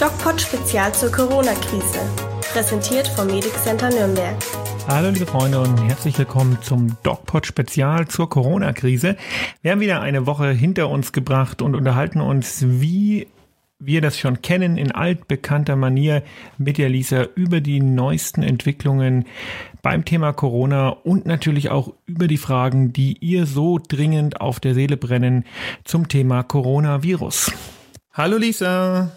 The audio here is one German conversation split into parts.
DocPod Spezial zur Corona-Krise. Präsentiert vom Medic Center Nürnberg. Hallo liebe Freunde und herzlich willkommen zum DocPod Spezial zur Corona-Krise. Wir haben wieder eine Woche hinter uns gebracht und unterhalten uns, wie wir das schon kennen, in altbekannter Manier mit der Lisa über die neuesten Entwicklungen beim Thema Corona und natürlich auch über die Fragen, die ihr so dringend auf der Seele brennen zum Thema Coronavirus. Hallo Lisa.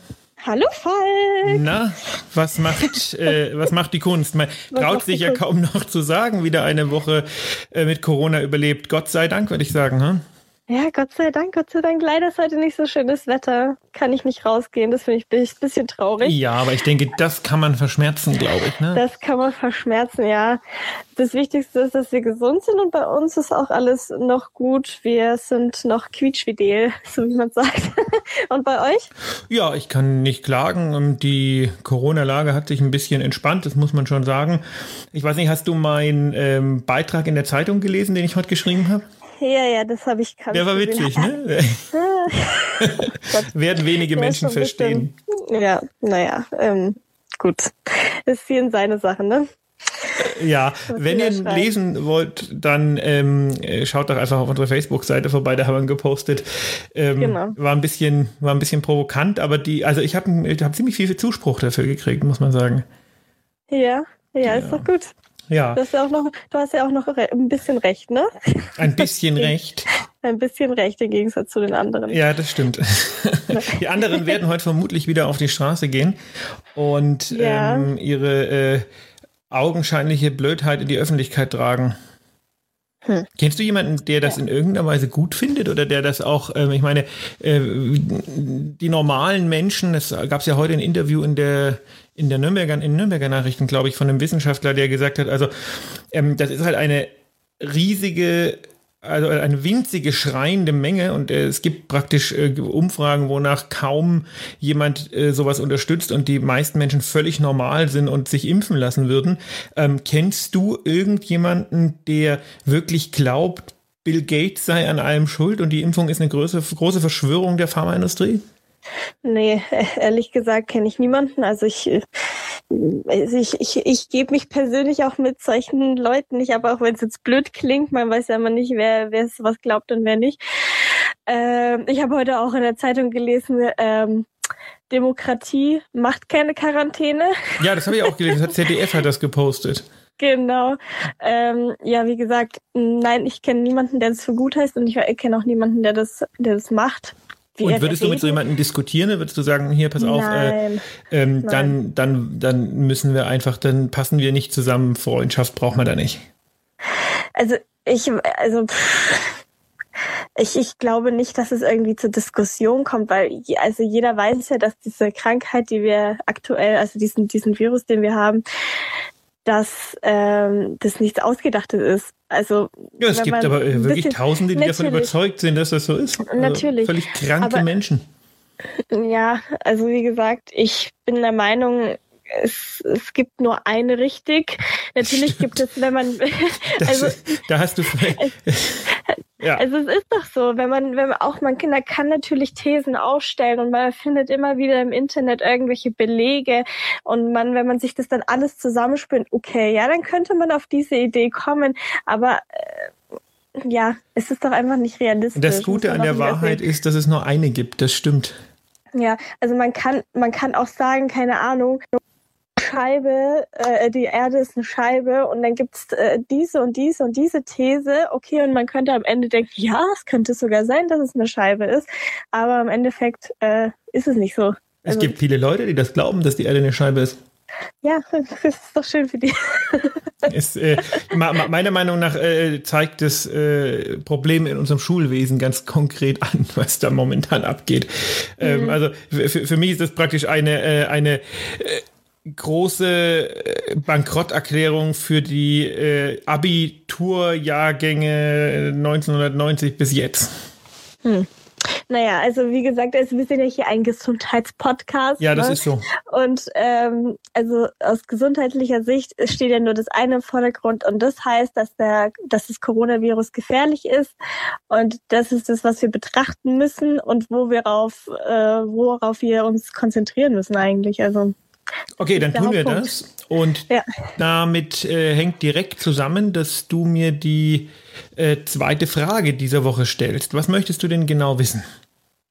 Hallo Falk. Na, was macht, äh, was macht die Kunst? Man traut sich ja kaum noch zu sagen, wieder eine Woche äh, mit Corona überlebt. Gott sei Dank, würde ich sagen. Hm? Ja, Gott sei Dank, Gott sei Dank. Leider ist heute nicht so schönes Wetter. Kann ich nicht rausgehen. Das finde ich ein bisschen traurig. Ja, aber ich denke, das kann man verschmerzen, glaube ich. Ne? Das kann man verschmerzen, ja. Das Wichtigste ist, dass wir gesund sind und bei uns ist auch alles noch gut. Wir sind noch quietschfidel, so wie man sagt. und bei euch? Ja, ich kann nicht klagen. Die Corona-Lage hat sich ein bisschen entspannt, das muss man schon sagen. Ich weiß nicht, hast du meinen ähm, Beitrag in der Zeitung gelesen, den ich heute geschrieben habe? Ja, ja, das habe ich Der war witzig, ne? Werden wenige Menschen verstehen. Bisschen, ja, naja, ähm, gut. Das ist hier seine Sache, ne? Ja, wenn ihr lesen wollt, dann ähm, schaut doch einfach auf unsere Facebook-Seite vorbei, da haben wir gepostet. Ähm, genau. War ein bisschen, war ein bisschen provokant, aber die, also ich habe hab ziemlich viel Zuspruch dafür gekriegt, muss man sagen. Ja, ja, ja. ist doch gut. Ja. Du hast ja auch noch, du hast ja auch noch ein bisschen recht, ne? Ein bisschen recht. Ein bisschen recht im Gegensatz zu den anderen. Ja, das stimmt. Die anderen werden heute vermutlich wieder auf die Straße gehen und ja. ähm, ihre äh, augenscheinliche Blödheit in die Öffentlichkeit tragen. Hm. Kennst du jemanden, der das ja. in irgendeiner Weise gut findet oder der das auch, ähm, ich meine, äh, die normalen Menschen, es gab ja heute ein Interview in der in der Nürnberger, in Nürnberger Nachrichten, glaube ich, von einem Wissenschaftler, der gesagt hat, also ähm, das ist halt eine riesige also eine winzige schreiende Menge und äh, es gibt praktisch äh, Umfragen, wonach kaum jemand äh, sowas unterstützt und die meisten Menschen völlig normal sind und sich impfen lassen würden. Ähm, kennst du irgendjemanden, der wirklich glaubt, Bill Gates sei an allem schuld und die Impfung ist eine große, große Verschwörung der Pharmaindustrie? Nee, ehrlich gesagt kenne ich niemanden. Also ich, also ich, ich, ich gebe mich persönlich auch mit solchen Leuten nicht, aber auch wenn es jetzt blöd klingt, man weiß ja immer nicht, wer, wer was glaubt und wer nicht. Ähm, ich habe heute auch in der Zeitung gelesen, ähm, Demokratie macht keine Quarantäne. Ja, das habe ich auch gelesen. Das hat ZDF hat das gepostet. Genau. Ähm, ja, wie gesagt, nein, ich kenne niemanden, der das für gut heißt und ich kenne auch niemanden, der das, der das macht. Und würdest du mit so jemandem diskutieren? Würdest du sagen, hier, pass auf, äh, ähm, dann, dann, dann müssen wir einfach, dann passen wir nicht zusammen, Freundschaft braucht man da nicht. Also ich, also ich, ich glaube nicht, dass es irgendwie zur Diskussion kommt, weil also jeder weiß ja, dass diese Krankheit, die wir aktuell, also diesen, diesen Virus, den wir haben, dass ähm, das nichts Ausgedachtes ist. Also ja, es gibt aber äh, wirklich bisschen, Tausende, die davon überzeugt sind, dass das so ist. Also natürlich. Völlig kranke aber, Menschen. Ja, also wie gesagt, ich bin der Meinung, es, es gibt nur eine richtig. Natürlich Stimmt. gibt es, wenn man also das, da hast du ja. Also es ist doch so, wenn man, wenn man auch man Kinder kann natürlich Thesen aufstellen und man findet immer wieder im Internet irgendwelche Belege und man, wenn man sich das dann alles zusammenspinnt, okay, ja, dann könnte man auf diese Idee kommen, aber äh, ja, es ist doch einfach nicht realistisch. Das Gute an der Wahrheit ist, dass es nur eine gibt, das stimmt. Ja, also man kann, man kann auch sagen, keine Ahnung, Scheibe, äh, die Erde ist eine Scheibe und dann gibt's äh, diese und diese und diese These, okay, und man könnte am Ende denken, ja, es könnte sogar sein, dass es eine Scheibe ist, aber im Endeffekt äh, ist es nicht so. Es also, gibt viele Leute, die das glauben, dass die Erde eine Scheibe ist. Ja, das ist doch schön für die. Ist, äh, meiner Meinung nach äh, zeigt das äh, Problem in unserem Schulwesen ganz konkret an, was da momentan abgeht. Ähm, mhm. Also für, für mich ist das praktisch eine, äh, eine äh, große äh, Bankrotterklärung für die äh, Abiturjahrgänge 1990 bis jetzt. Hm. Naja, also wie gesagt, also wir sind ja hier ein Gesundheitspodcast. Ja, das ne? ist so. Und ähm, also aus gesundheitlicher Sicht steht ja nur das eine im Vordergrund und das heißt, dass der, dass das Coronavirus gefährlich ist und das ist das, was wir betrachten müssen und wo wir auf, äh, worauf wir uns konzentrieren müssen eigentlich. Also Okay, dann tun wir das. Und ja. damit äh, hängt direkt zusammen, dass du mir die äh, zweite Frage dieser Woche stellst. Was möchtest du denn genau wissen?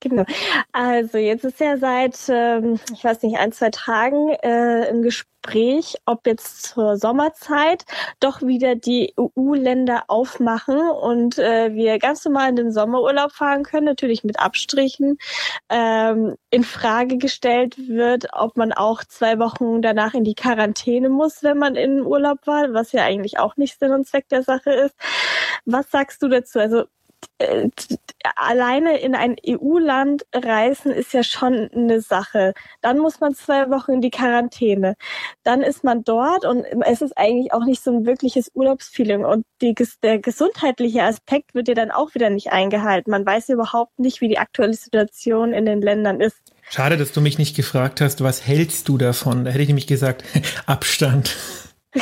Genau. Also jetzt ist ja seit, ähm, ich weiß nicht, ein, zwei Tagen äh, im Gespräch, ob jetzt zur Sommerzeit doch wieder die EU-Länder aufmachen und äh, wir ganz normal in den Sommerurlaub fahren können, natürlich mit Abstrichen. Ähm, in Frage gestellt wird, ob man auch zwei Wochen danach in die Quarantäne muss, wenn man in Urlaub war, was ja eigentlich auch nicht Sinn und Zweck der Sache ist. Was sagst du dazu? Also äh, alleine in ein EU-Land reisen ist ja schon eine Sache. Dann muss man zwei Wochen in die Quarantäne. Dann ist man dort und es ist eigentlich auch nicht so ein wirkliches Urlaubsfeeling. Und die, der gesundheitliche Aspekt wird ja dann auch wieder nicht eingehalten. Man weiß überhaupt nicht, wie die aktuelle Situation in den Ländern ist. Schade, dass du mich nicht gefragt hast, was hältst du davon? Da hätte ich nämlich gesagt, Abstand.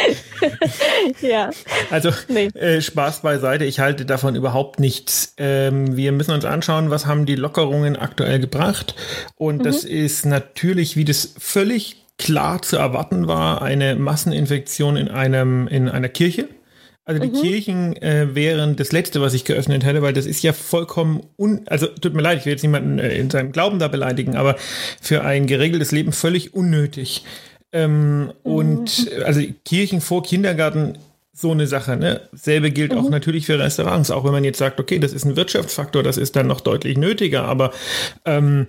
ja. Also nee. äh, Spaß beiseite, ich halte davon überhaupt nichts. Ähm, wir müssen uns anschauen, was haben die Lockerungen aktuell gebracht. Und mhm. das ist natürlich, wie das völlig klar zu erwarten war, eine Masseninfektion in einem in einer Kirche. Also die mhm. Kirchen äh, wären das Letzte, was ich geöffnet hätte, weil das ist ja vollkommen un... Also tut mir leid, ich will jetzt niemanden äh, in seinem Glauben da beleidigen, aber für ein geregeltes Leben völlig unnötig. Ähm, mhm. Und also Kirchen vor Kindergarten so eine Sache. Ne? Selbe gilt mhm. auch natürlich für Restaurants. Auch wenn man jetzt sagt, okay, das ist ein Wirtschaftsfaktor, das ist dann noch deutlich nötiger. Aber ähm,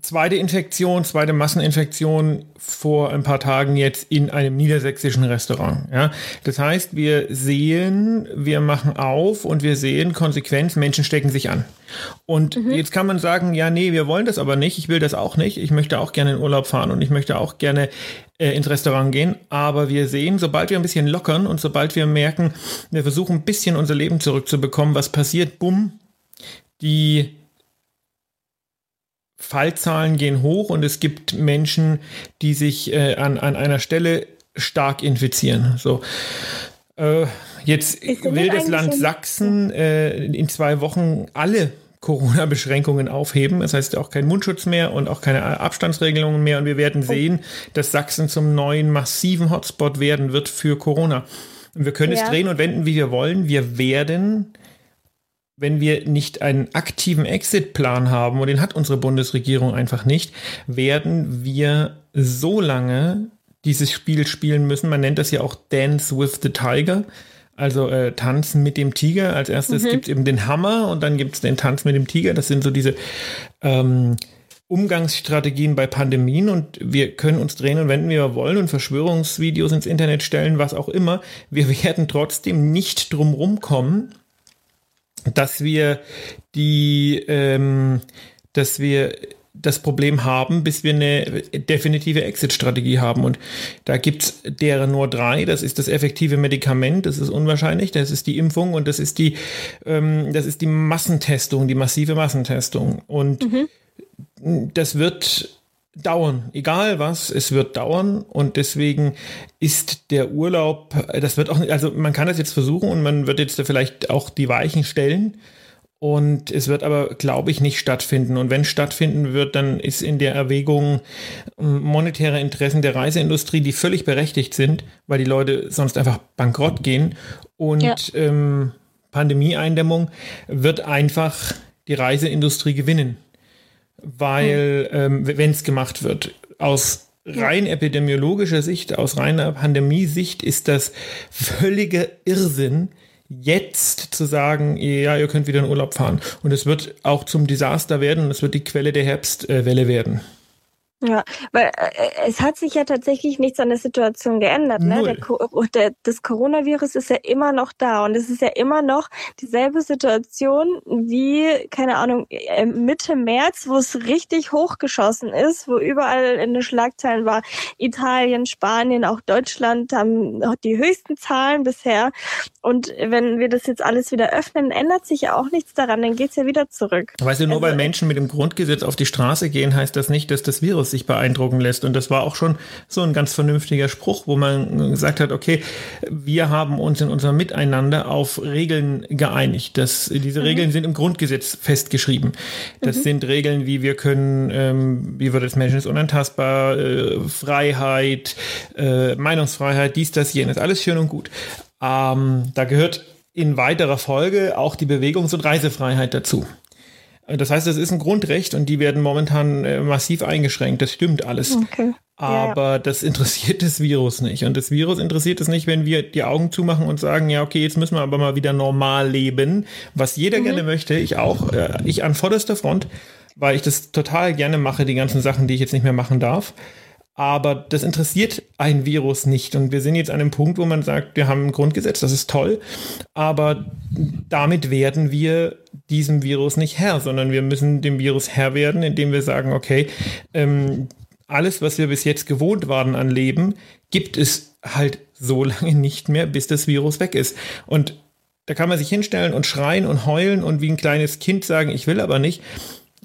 zweite Infektion, zweite Masseninfektion vor ein paar Tagen jetzt in einem niedersächsischen Restaurant. Ja? Das heißt, wir sehen, wir machen auf und wir sehen Konsequenz, Menschen stecken sich an. Und mhm. jetzt kann man sagen, ja, nee, wir wollen das aber nicht, ich will das auch nicht, ich möchte auch gerne in Urlaub fahren und ich möchte auch gerne äh, ins Restaurant gehen, aber wir sehen, sobald wir ein bisschen lockern und sobald wir merken, wir versuchen ein bisschen unser Leben zurückzubekommen, was passiert, bumm, die Fallzahlen gehen hoch und es gibt Menschen, die sich äh, an, an einer Stelle stark infizieren. So. Äh, jetzt will das Land Sachsen äh, in zwei Wochen alle Corona-Beschränkungen aufheben. Das heißt auch kein Mundschutz mehr und auch keine Abstandsregelungen mehr. Und wir werden oh. sehen, dass Sachsen zum neuen massiven Hotspot werden wird für Corona. Und wir können ja. es drehen und wenden, wie wir wollen. Wir werden wenn wir nicht einen aktiven Exit-Plan haben, und den hat unsere Bundesregierung einfach nicht, werden wir so lange dieses Spiel spielen müssen. Man nennt das ja auch Dance with the Tiger. Also äh, Tanzen mit dem Tiger. Als erstes mhm. gibt es eben den Hammer und dann gibt es den Tanz mit dem Tiger. Das sind so diese ähm, Umgangsstrategien bei Pandemien und wir können uns drehen und wenden, wie wir wollen und Verschwörungsvideos ins Internet stellen, was auch immer. Wir werden trotzdem nicht drum kommen, dass wir die, ähm, dass wir das Problem haben, bis wir eine definitive Exit-Strategie haben. Und da gibt es derer nur drei. Das ist das effektive Medikament, das ist unwahrscheinlich, das ist die Impfung und das ist die, ähm, das ist die Massentestung, die massive Massentestung. Und mhm. das wird dauern, egal was, es wird dauern und deswegen ist der Urlaub, das wird auch, also man kann das jetzt versuchen und man wird jetzt da vielleicht auch die Weichen stellen und es wird aber, glaube ich, nicht stattfinden. Und wenn stattfinden wird, dann ist in der Erwägung ähm, monetäre Interessen der Reiseindustrie, die völlig berechtigt sind, weil die Leute sonst einfach bankrott gehen. Und ja. ähm, Pandemieeindämmung wird einfach die Reiseindustrie gewinnen weil hm. ähm, wenn es gemacht wird, aus rein epidemiologischer Sicht, aus reiner Pandemiesicht ist das völliger Irrsinn, jetzt zu sagen, ja, ihr könnt wieder in Urlaub fahren. Und es wird auch zum Desaster werden und es wird die Quelle der Herbstwelle werden. Ja, weil äh, es hat sich ja tatsächlich nichts an der Situation geändert. Ne? Der, der, das Coronavirus ist ja immer noch da und es ist ja immer noch dieselbe Situation wie, keine Ahnung, äh, Mitte März, wo es richtig hochgeschossen ist, wo überall in den Schlagzeilen war, Italien, Spanien, auch Deutschland haben die höchsten Zahlen bisher. Und wenn wir das jetzt alles wieder öffnen, ändert sich ja auch nichts daran, dann geht's ja wieder zurück. Weißt du, nur also, weil Menschen mit dem Grundgesetz auf die Straße gehen, heißt das nicht, dass das Virus sich beeindrucken lässt. Und das war auch schon so ein ganz vernünftiger Spruch, wo man gesagt hat, okay, wir haben uns in unserem Miteinander auf Regeln geeinigt. Das, diese mhm. Regeln sind im Grundgesetz festgeschrieben. Das mhm. sind Regeln, wie wir können, ähm, wie wird das Menschen ist unantastbar, äh, Freiheit, äh, Meinungsfreiheit, dies, das, jenes, alles schön und gut. Ähm, da gehört in weiterer Folge auch die Bewegungs- und Reisefreiheit dazu. Das heißt, es ist ein Grundrecht und die werden momentan äh, massiv eingeschränkt. Das stimmt alles. Okay. Aber ja. das interessiert das Virus nicht. Und das Virus interessiert es nicht, wenn wir die Augen zumachen und sagen, ja, okay, jetzt müssen wir aber mal wieder normal leben, was jeder mhm. gerne möchte. Ich auch, äh, ich an vorderster Front, weil ich das total gerne mache, die ganzen Sachen, die ich jetzt nicht mehr machen darf. Aber das interessiert ein Virus nicht. Und wir sind jetzt an einem Punkt, wo man sagt, wir haben ein Grundgesetz, das ist toll. Aber damit werden wir diesem Virus nicht Herr, sondern wir müssen dem Virus Herr werden, indem wir sagen, okay, ähm, alles, was wir bis jetzt gewohnt waren an Leben, gibt es halt so lange nicht mehr, bis das Virus weg ist. Und da kann man sich hinstellen und schreien und heulen und wie ein kleines Kind sagen, ich will aber nicht.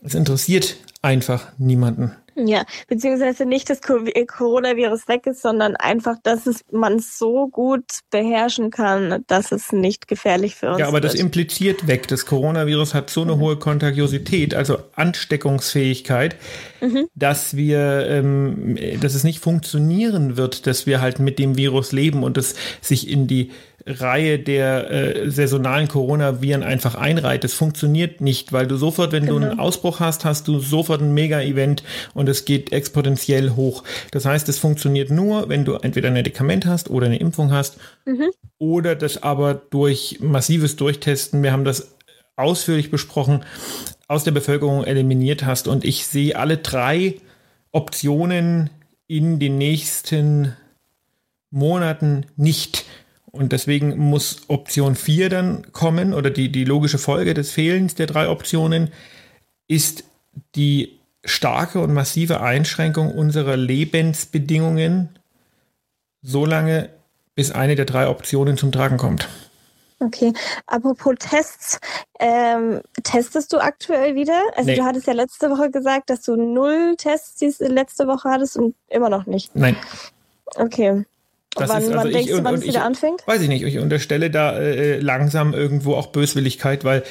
Es interessiert einfach niemanden. Ja, beziehungsweise nicht, dass äh, Coronavirus weg ist, sondern einfach, dass es man so gut beherrschen kann, dass es nicht gefährlich für uns ist. Ja, aber wird. das impliziert weg. Das Coronavirus hat so eine mhm. hohe Kontagiosität, also Ansteckungsfähigkeit, mhm. dass wir, ähm, dass es nicht funktionieren wird, dass wir halt mit dem Virus leben und es sich in die Reihe der äh, saisonalen Coronaviren einfach einreiht. Das funktioniert nicht, weil du sofort, wenn genau. du einen genau. Ausbruch hast, hast du sofort ein Mega-Event und es geht exponentiell hoch. Das heißt, es funktioniert nur, wenn du entweder ein Medikament hast oder eine Impfung hast mhm. oder das aber durch massives Durchtesten, wir haben das ausführlich besprochen, aus der Bevölkerung eliminiert hast. Und ich sehe alle drei Optionen in den nächsten Monaten nicht. Und deswegen muss Option 4 dann kommen oder die, die logische Folge des Fehlens der drei Optionen ist die starke und massive Einschränkung unserer Lebensbedingungen, solange bis eine der drei Optionen zum Tragen kommt. Okay, apropos Tests, ähm, testest du aktuell wieder? Also nee. du hattest ja letzte Woche gesagt, dass du null Tests letzte Woche hattest und immer noch nicht. Nein. Okay. Das wann, ist, also wann denkst du, wann es wieder anfängt? Weiß ich nicht. Ich unterstelle da äh, langsam irgendwo auch Böswilligkeit, weil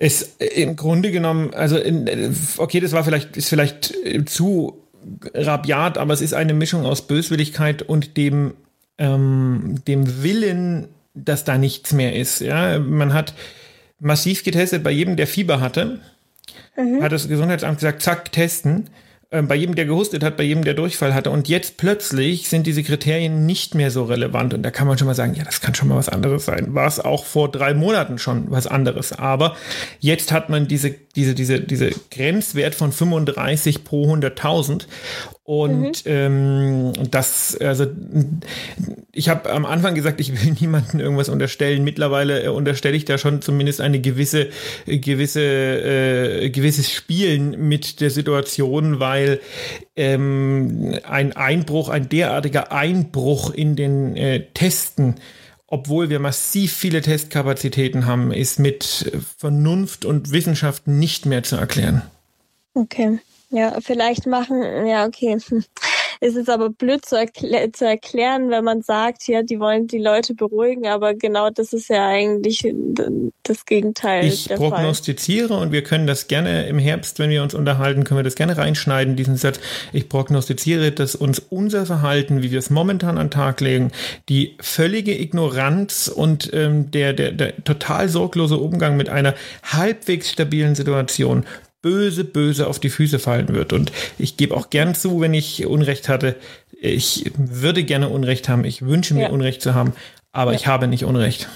es im Grunde genommen, also in, okay, das war vielleicht, ist vielleicht zu rabiat, aber es ist eine Mischung aus Böswilligkeit und dem, ähm, dem Willen, dass da nichts mehr ist. Ja, man hat massiv getestet bei jedem, der Fieber hatte, mhm. hat das Gesundheitsamt gesagt, zack, testen. Ähm, bei jedem, der gehustet hat, bei jedem, der Durchfall hatte. Und jetzt plötzlich sind diese Kriterien nicht mehr so relevant. Und da kann man schon mal sagen, ja, das kann schon mal was anderes sein. War es auch vor drei Monaten schon was anderes. Aber jetzt hat man diese, diese, diese, diese Grenzwert von 35 pro 100.000. Und mhm. ähm, das, also ich habe am Anfang gesagt, ich will niemandem irgendwas unterstellen. Mittlerweile äh, unterstelle ich da schon zumindest eine gewisse, gewisse, äh, gewisses Spielen mit der Situation, weil ähm, ein Einbruch, ein derartiger Einbruch in den äh, Testen obwohl wir massiv viele Testkapazitäten haben, ist mit Vernunft und Wissenschaft nicht mehr zu erklären. Okay. Ja, vielleicht machen, ja, okay. Es ist aber blöd zu, erklä zu erklären, wenn man sagt, ja, die wollen die Leute beruhigen, aber genau das ist ja eigentlich das Gegenteil. Ich prognostiziere Fall. und wir können das gerne im Herbst, wenn wir uns unterhalten, können wir das gerne reinschneiden, diesen Satz. Ich prognostiziere, dass uns unser Verhalten, wie wir es momentan an den Tag legen, die völlige Ignoranz und ähm, der, der, der total sorglose Umgang mit einer halbwegs stabilen Situation böse, böse auf die Füße fallen wird. Und ich gebe auch gern zu, wenn ich Unrecht hatte. Ich würde gerne Unrecht haben. Ich wünsche mir ja. Unrecht zu haben, aber ja. ich habe nicht Unrecht.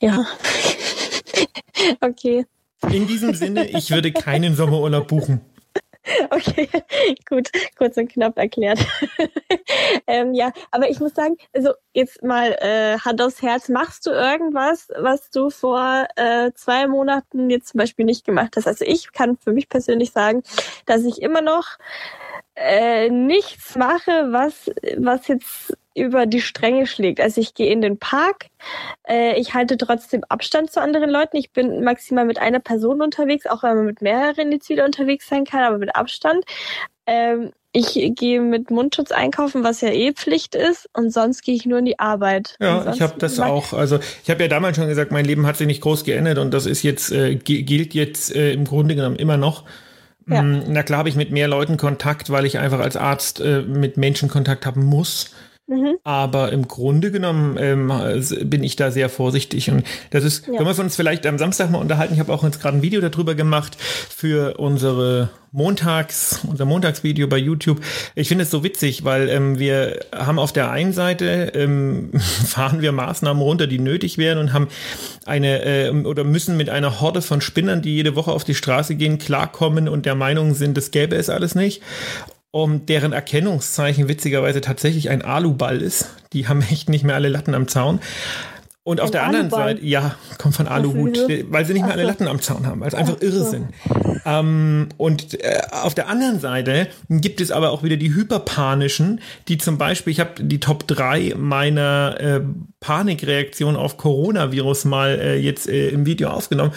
Ja. okay. In diesem Sinne, ich würde keinen Sommerurlaub buchen. Okay, gut, kurz und knapp erklärt. ähm, ja, aber ich muss sagen, also jetzt mal äh, Hand aufs Herz, machst du irgendwas, was du vor äh, zwei Monaten jetzt zum Beispiel nicht gemacht hast? Also ich kann für mich persönlich sagen, dass ich immer noch äh, nichts mache, was, was jetzt über die Stränge schlägt. Also ich gehe in den Park, äh, ich halte trotzdem Abstand zu anderen Leuten. Ich bin maximal mit einer Person unterwegs, auch wenn man mit mehreren jetzt wieder unterwegs sein kann, aber mit Abstand. Ähm, ich gehe mit Mundschutz einkaufen, was ja eh Pflicht ist, und sonst gehe ich nur in die Arbeit. Ja, ich habe das auch. Also ich habe ja damals schon gesagt, mein Leben hat sich nicht groß geändert und das ist jetzt äh, gilt jetzt äh, im Grunde genommen immer noch. Ja. Mm, na klar habe ich mit mehr Leuten Kontakt, weil ich einfach als Arzt äh, mit Menschen Kontakt haben muss. Mhm. Aber im Grunde genommen ähm, bin ich da sehr vorsichtig. Und das ist, ja. können wir uns vielleicht am Samstag mal unterhalten. Ich habe auch jetzt gerade ein Video darüber gemacht für unsere Montags, unser Montagsvideo bei YouTube. Ich finde es so witzig, weil ähm, wir haben auf der einen Seite ähm, fahren wir Maßnahmen runter, die nötig wären und haben eine äh, oder müssen mit einer Horde von Spinnern, die jede Woche auf die Straße gehen, klarkommen und der Meinung sind, das gäbe es alles nicht um deren Erkennungszeichen witzigerweise tatsächlich ein Aluball ist. Die haben echt nicht mehr alle Latten am Zaun. Und auf der anderen Seite, ja, kommt von Aluhut, weil sie nicht mehr alle Latten am Zaun haben, weil es einfach irre sind. Ähm, und äh, auf der anderen Seite gibt es aber auch wieder die hyperpanischen, die zum Beispiel, ich habe die Top 3 meiner äh, Panikreaktion auf Coronavirus mal äh, jetzt äh, im Video aufgenommen.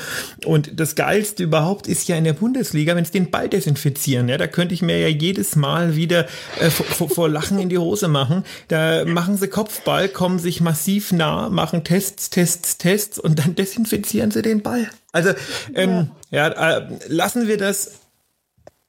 Und das Geilste überhaupt ist ja in der Bundesliga, wenn es den Ball desinfizieren. Ja, da könnte ich mir ja jedes Mal wieder äh, vor, vor Lachen in die Hose machen. Da machen sie Kopfball, kommen sich massiv nah, machen Tests Tests, Tests, und dann desinfizieren sie den Ball. Also, ähm, ja, ja äh, lassen wir das.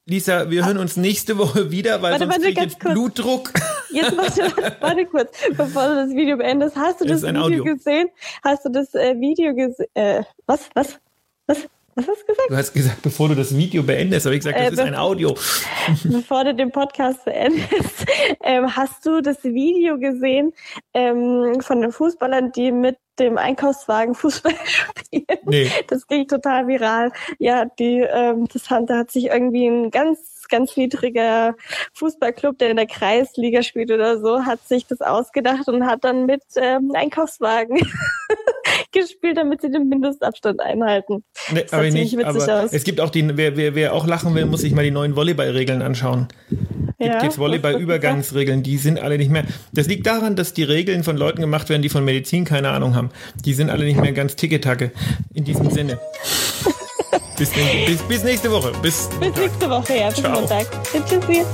Lisa, wir hören uns nächste Woche wieder, weil warte, sonst warte, jetzt kurz. Blutdruck. Jetzt warte, warte kurz, bevor du das Video beendest. Hast du das, Video Audio. gesehen? Hast du das äh, Video gesehen? Äh, was? Was? Was? Was hast du gesagt? Du hast gesagt, bevor du das Video beendest, habe ich gesagt, das äh, ist ein Audio. Bevor du den Podcast beendest, ähm, hast du das Video gesehen ähm, von den Fußballern, die mit dem Einkaufswagen Fußball spielen? Nee. Das ging total viral. Ja, die, ähm, das hat, da hat sich irgendwie ein ganz ganz niedriger Fußballclub, der in der Kreisliga spielt oder so, hat sich das ausgedacht und hat dann mit ähm, Einkaufswagen gespielt, damit sie den Mindestabstand einhalten. Nee, aber nicht, aber aus. es gibt auch die, wer, wer, wer auch lachen will, muss sich mal die neuen Volleyballregeln anschauen. Gibt ja, jetzt Volleyball-Übergangsregeln, die sind alle nicht mehr. Das liegt daran, dass die Regeln von Leuten gemacht werden, die von Medizin keine Ahnung haben. Die sind alle nicht mehr ganz ticketacke. In diesem Sinne. Bis, bis, bis nächste Woche. Bis, bis nächste Woche, ja. Bis Ciao. Montag. Tschüssi.